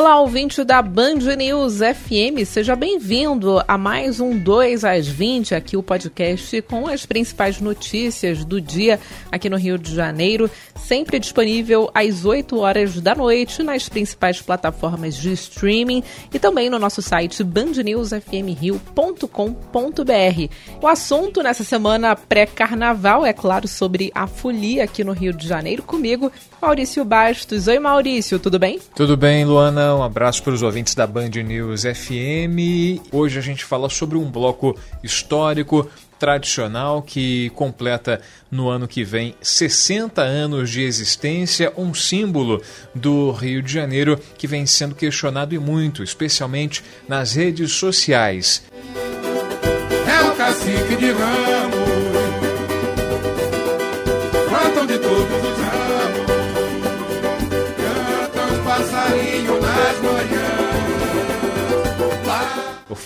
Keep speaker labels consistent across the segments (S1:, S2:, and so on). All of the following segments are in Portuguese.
S1: Olá, ouvinte da Band News FM, seja bem-vindo a mais um 2 às 20, aqui o podcast com as principais notícias do dia aqui no Rio de Janeiro, sempre disponível às 8 horas da noite nas principais plataformas de streaming e também no nosso site bandnewsfmrio.com.br. O assunto nessa semana pré-carnaval é claro sobre a folia aqui no Rio de Janeiro comigo, Maurício Bastos. Oi, Maurício, tudo bem?
S2: Tudo bem, Luana um abraço para os ouvintes da Band News FM. Hoje a gente fala sobre um bloco histórico tradicional que completa no ano que vem 60 anos de existência, um símbolo do Rio de Janeiro que vem sendo questionado e muito, especialmente nas redes sociais.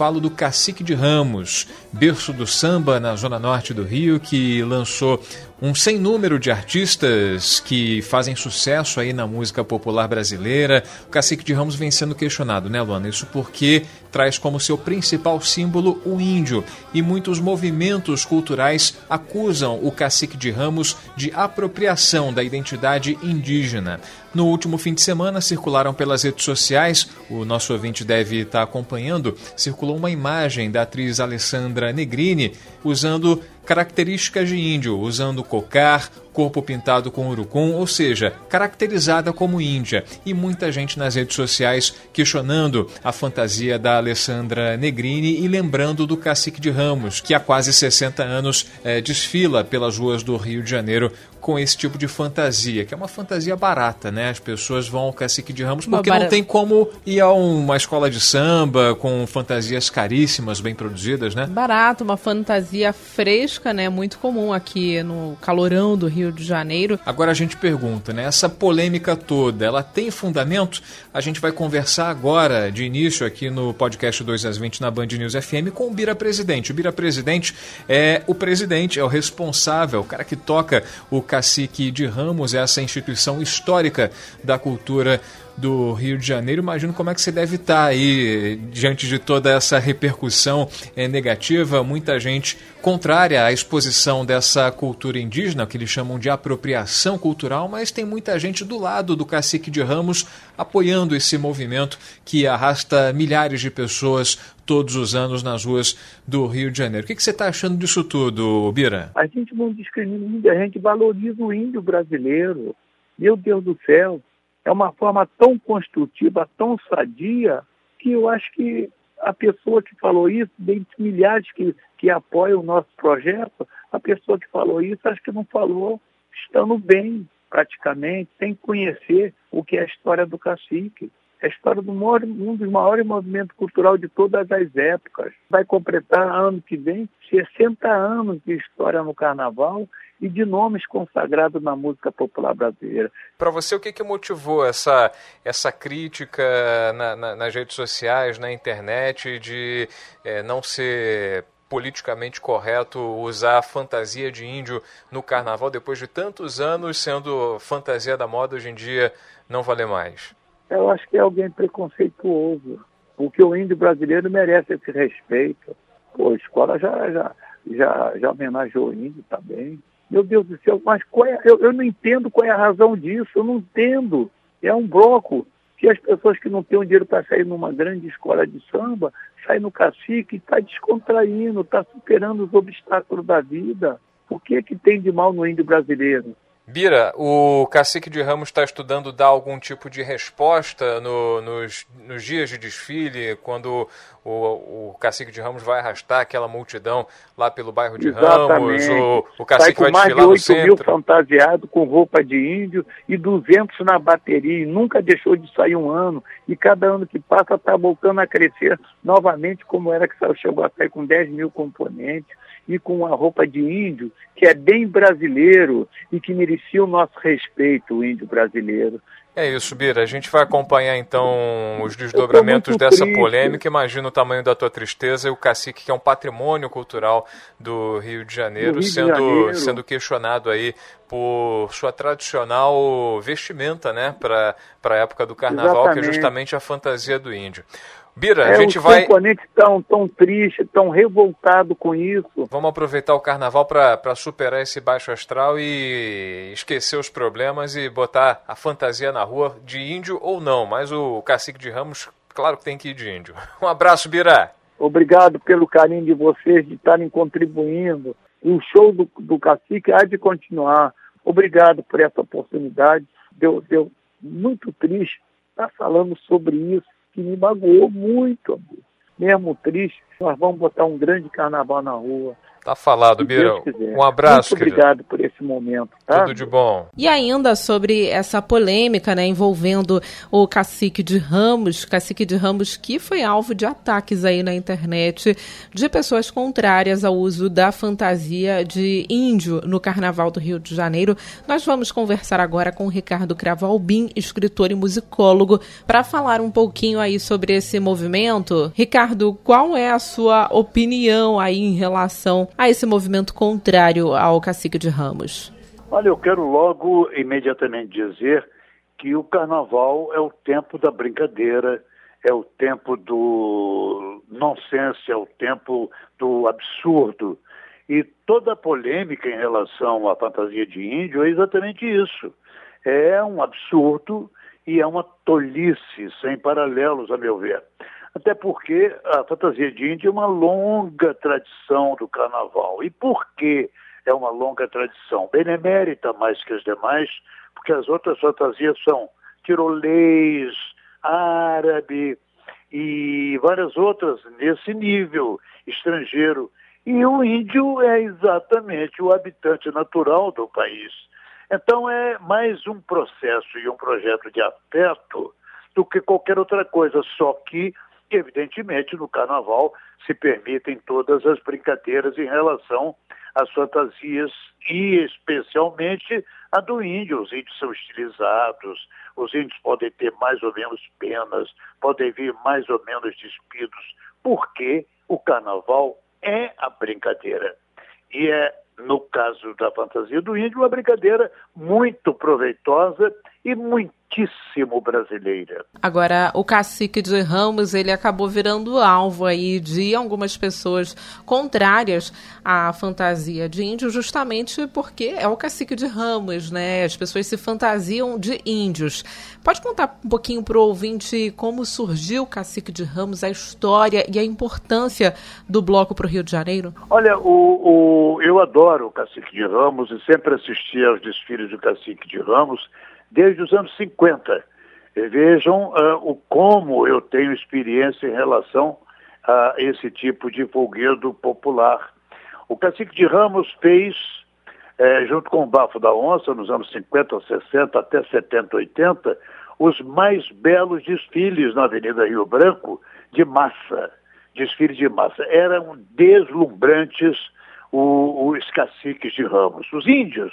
S2: Falo do Cacique de Ramos, berço do samba na zona norte do Rio, que lançou um sem número de artistas que fazem sucesso aí na música popular brasileira. O Cacique de Ramos vem sendo questionado, né, Luana? Isso porque traz como seu principal símbolo o índio e muitos movimentos culturais acusam o Cacique de Ramos de apropriação da identidade indígena. No último fim de semana circularam pelas redes sociais, o nosso ouvinte deve estar acompanhando, circulou uma imagem da atriz Alessandra Negrini usando características de índio, usando cocar, corpo pintado com urucum, ou seja, caracterizada como índia. E muita gente nas redes sociais questionando a fantasia da Alessandra Negrini e lembrando do Cacique de Ramos, que há quase 60 anos é, desfila pelas ruas do Rio de Janeiro com esse tipo de fantasia, que é uma fantasia barata, né? As pessoas vão ao Cacique de Ramos porque não tem como ir a uma escola de samba com fantasias caríssimas, bem produzidas, né?
S1: Barato, uma fantasia fresca, né? Muito comum aqui no calorão do Rio de Janeiro.
S2: Agora a gente pergunta, né? Essa polêmica toda, ela tem fundamento? A gente vai conversar agora, de início, aqui no podcast 2 às 20 na Band News FM com o Bira Presidente. O Bira Presidente é o presidente, é o responsável, o cara que toca o Cacique de Ramos, essa instituição histórica da cultura do Rio de Janeiro. Imagino como é que você deve estar aí diante de toda essa repercussão é, negativa. Muita gente contrária à exposição dessa cultura indígena, que eles chamam de apropriação cultural, mas tem muita gente do lado do cacique de Ramos apoiando esse movimento que arrasta milhares de pessoas todos os anos nas ruas do Rio de Janeiro. O que, que você está achando disso tudo, Bira?
S3: A gente não discrimina a gente valoriza o índio brasileiro. Meu Deus do céu, é uma forma tão construtiva, tão sadia, que eu acho que a pessoa que falou isso, dentre milhares que, que apoiam o nosso projeto, a pessoa que falou isso, acho que não falou estando bem, praticamente, sem conhecer o que é a história do cacique. É a história de um dos maiores movimentos culturais de todas as épocas. Vai completar ano que vem 60 anos de história no carnaval e de nomes consagrados na música popular brasileira.
S2: Para você, o que, que motivou essa, essa crítica na, na, nas redes sociais, na internet, de é, não ser politicamente correto usar a fantasia de índio no carnaval depois de tantos anos sendo fantasia da moda hoje em dia não vale mais?
S3: Eu acho que é alguém preconceituoso, porque o índio brasileiro merece esse respeito. Pô, a escola já, já, já, já homenageou o índio também. Meu Deus do céu, mas é, eu, eu não entendo qual é a razão disso, eu não entendo. É um bloco que as pessoas que não têm dinheiro para sair numa grande escola de samba, saem no cacique, está descontraindo, está superando os obstáculos da vida. O que, que tem de mal no índio brasileiro?
S2: Bira, o cacique de Ramos está estudando dar algum tipo de resposta no, nos, nos, dias de desfile, quando o, o, cacique de Ramos vai arrastar aquela multidão lá pelo bairro de Exatamente. Ramos, o, o cacique vai desfilar
S3: no centro. mais de 8 mil fantasiados com roupa de índio e 200 na bateria, e nunca deixou de sair um ano, e cada ano que passa está voltando a crescer novamente, como era que chegou a sair com 10 mil componentes e com uma roupa de índio, que é bem brasileiro e que merecia o nosso respeito, o índio brasileiro.
S2: É isso, Bira. A gente vai acompanhar então os desdobramentos dessa triste. polêmica. Imagina o tamanho da tua tristeza e o cacique, que é um patrimônio cultural do Rio de Janeiro, Rio sendo, de Janeiro. sendo questionado aí por sua tradicional vestimenta, né, para a época do carnaval, Exatamente. que é justamente a fantasia do índio. Bira,
S3: é,
S2: a gente vai.
S3: Os tão, tão triste, tão revoltado com isso.
S2: Vamos aproveitar o carnaval para superar esse baixo astral e esquecer os problemas e botar a fantasia na rua de índio ou não. Mas o cacique de Ramos, claro que tem que ir de índio. Um abraço, Bira.
S3: Obrigado pelo carinho de vocês de estarem contribuindo. O show do, do cacique há de continuar. Obrigado por essa oportunidade. Deu, deu muito triste estar falando sobre isso que me magoou muito. Mesmo triste, nós vamos botar um grande carnaval na rua.
S2: Tá falado, Bira. Um abraço,
S3: Muito obrigado por esse momento. Tá?
S2: Tudo de bom.
S1: E ainda sobre essa polêmica, né, envolvendo o cacique de Ramos, cacique de Ramos que foi alvo de ataques aí na internet de pessoas contrárias ao uso da fantasia de índio no Carnaval do Rio de Janeiro. Nós vamos conversar agora com o Ricardo Cravalbim, escritor e musicólogo, para falar um pouquinho aí sobre esse movimento. Ricardo, qual é a sua opinião aí em relação a esse movimento contrário ao cacique de Ramos?
S4: Olha, eu quero logo imediatamente dizer que o carnaval é o tempo da brincadeira, é o tempo do nonsense, é o tempo do absurdo. E toda a polêmica em relação à fantasia de índio é exatamente isso. É um absurdo e é uma tolice sem paralelos, a meu ver. Até porque a fantasia de índio é uma longa tradição do carnaval. E por que é uma longa tradição? Benemérita mais que as demais, porque as outras fantasias são tirolês, árabe e várias outras nesse nível estrangeiro. E o índio é exatamente o habitante natural do país. Então é mais um processo e um projeto de afeto do que qualquer outra coisa, só que evidentemente, no carnaval se permitem todas as brincadeiras em relação às fantasias e especialmente a do índio. Os índios são estilizados, os índios podem ter mais ou menos penas, podem vir mais ou menos despidos, porque o carnaval é a brincadeira. E é, no caso da fantasia do índio, uma brincadeira muito proveitosa e muitíssimo brasileira.
S1: Agora, o cacique de Ramos, ele acabou virando alvo aí de algumas pessoas contrárias à fantasia de índio, justamente porque é o cacique de Ramos, né? As pessoas se fantasiam de índios. Pode contar um pouquinho para o ouvinte como surgiu o cacique de Ramos, a história e a importância do bloco para o Rio de Janeiro?
S4: Olha, o, o, eu adoro o cacique de Ramos e sempre assisti aos desfiles do cacique de Ramos desde os anos 50. E vejam uh, o como eu tenho experiência em relação a esse tipo de folguedo popular. O Cacique de Ramos fez, eh, junto com o Bafo da Onça, nos anos 50, 60 até 70, 80, os mais belos desfiles na Avenida Rio Branco de massa, desfiles de massa. Eram deslumbrantes os caciques de Ramos. Os índios,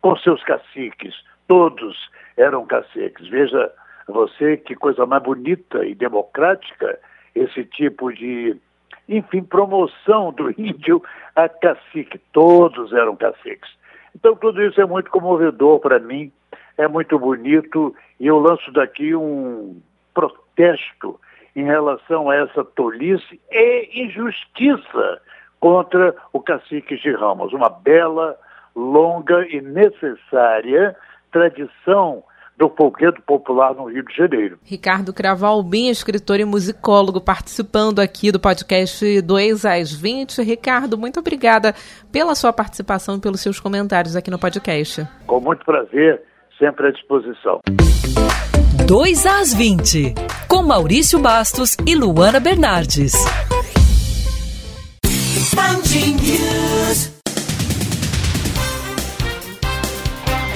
S4: com seus caciques, todos eram caciques. Veja você que coisa mais bonita e democrática esse tipo de, enfim, promoção do índio a cacique. Todos eram caciques. Então tudo isso é muito comovedor para mim, é muito bonito e eu lanço daqui um protesto em relação a essa tolice e injustiça contra o cacique de Ramos. Uma bela, longa e necessária tradição do folguedo popular no Rio de Janeiro.
S1: Ricardo Cravalbim, escritor e musicólogo, participando aqui do podcast 2 às 20. Ricardo, muito obrigada pela sua participação e pelos seus comentários aqui no podcast.
S4: Com muito prazer, sempre à disposição.
S5: 2 às 20, com Maurício Bastos e Luana Bernardes.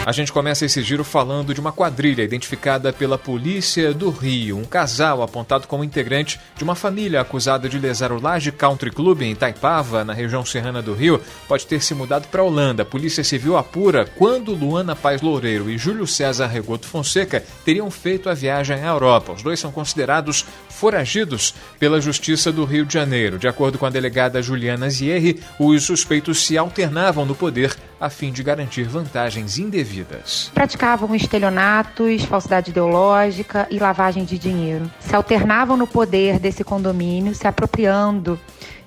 S2: A gente começa esse giro falando de uma quadrilha identificada pela polícia do Rio. Um casal apontado como integrante de uma família acusada de lesar o Laje Country Club em Itaipava, na região serrana do Rio, pode ter se mudado para a Holanda. A Polícia Civil apura quando Luana Paz Loureiro e Júlio César Regoto Fonseca teriam feito a viagem à Europa. Os dois são considerados foragidos pela Justiça do Rio de Janeiro. De acordo com a delegada Juliana Zierri, os suspeitos se alternavam no poder a fim de garantir vantagens indevidas.
S6: Praticavam estelionatos, falsidade ideológica e lavagem de dinheiro. Se alternavam no poder desse condomínio, se apropriando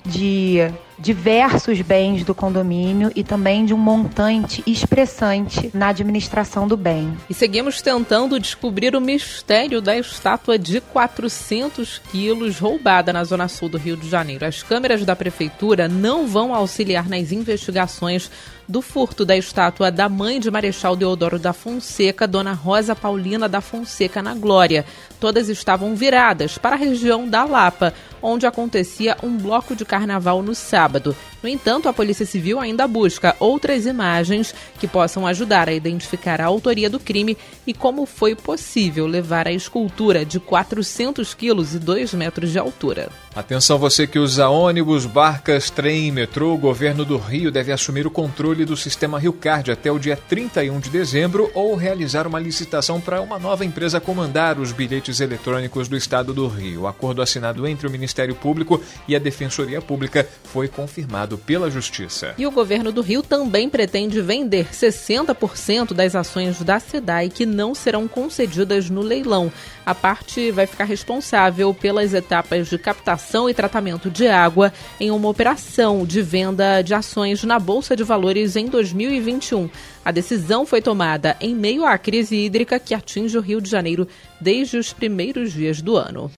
S6: de diversos bens do condomínio e também de um montante expressante na administração do bem.
S1: E seguimos tentando descobrir o mistério da estátua de 400 quilos roubada na zona sul do Rio de Janeiro. As câmeras da prefeitura não vão auxiliar nas investigações do furto da estátua da mãe de Marechal Deodoro da Fonseca, Dona Rosa Paulina da Fonseca, na Glória. Todas estavam viradas para a região da Lapa, onde acontecia um bloco de carnaval no sábado. No entanto, a Polícia Civil ainda busca outras imagens que possam ajudar a identificar a autoria do crime e como foi possível levar a escultura de 400 quilos e 2 metros de altura.
S2: Atenção você que usa ônibus, barcas, trem e metrô, o governo do Rio deve assumir o controle do sistema Rio Card até o dia 31 de dezembro ou realizar uma licitação para uma nova empresa comandar os bilhetes eletrônicos do estado do Rio. O acordo assinado entre o Ministério Público e a Defensoria Pública foi confirmado pela Justiça.
S1: E o governo do Rio também pretende vender 60% das ações da SEDAI que não serão concedidas no leilão. A parte vai ficar responsável pelas etapas de captação e tratamento de água em uma operação de venda de ações na Bolsa de Valores em 2021. A decisão foi tomada em meio à crise hídrica que atinge o Rio de Janeiro desde os primeiros dias do ano.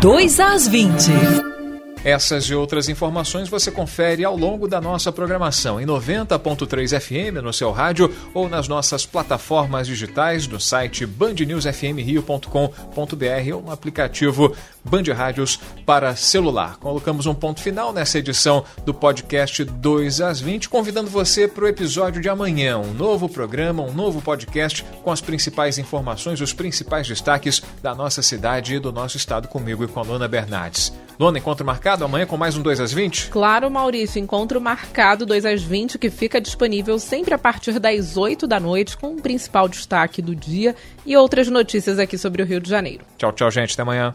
S5: 2 às 20.
S2: Essas e outras informações você confere ao longo da nossa programação em 90.3 FM no seu rádio ou nas nossas plataformas digitais do site bandnewsfmrio.com.br ou no aplicativo Band Rádios para celular. Colocamos um ponto final nessa edição do podcast 2 às 20, convidando você para o episódio de amanhã, um novo programa, um novo podcast com as principais informações, os principais destaques da nossa cidade e do nosso estado comigo e com a Lona Bernardes. Lona, encontro marcado amanhã com mais um 2 às 20?
S1: Claro, Maurício, encontro marcado 2 às 20 que fica disponível sempre a partir das 8 da noite com o principal destaque do dia e outras notícias aqui sobre o Rio de Janeiro.
S2: Tchau, tchau, gente. Até amanhã.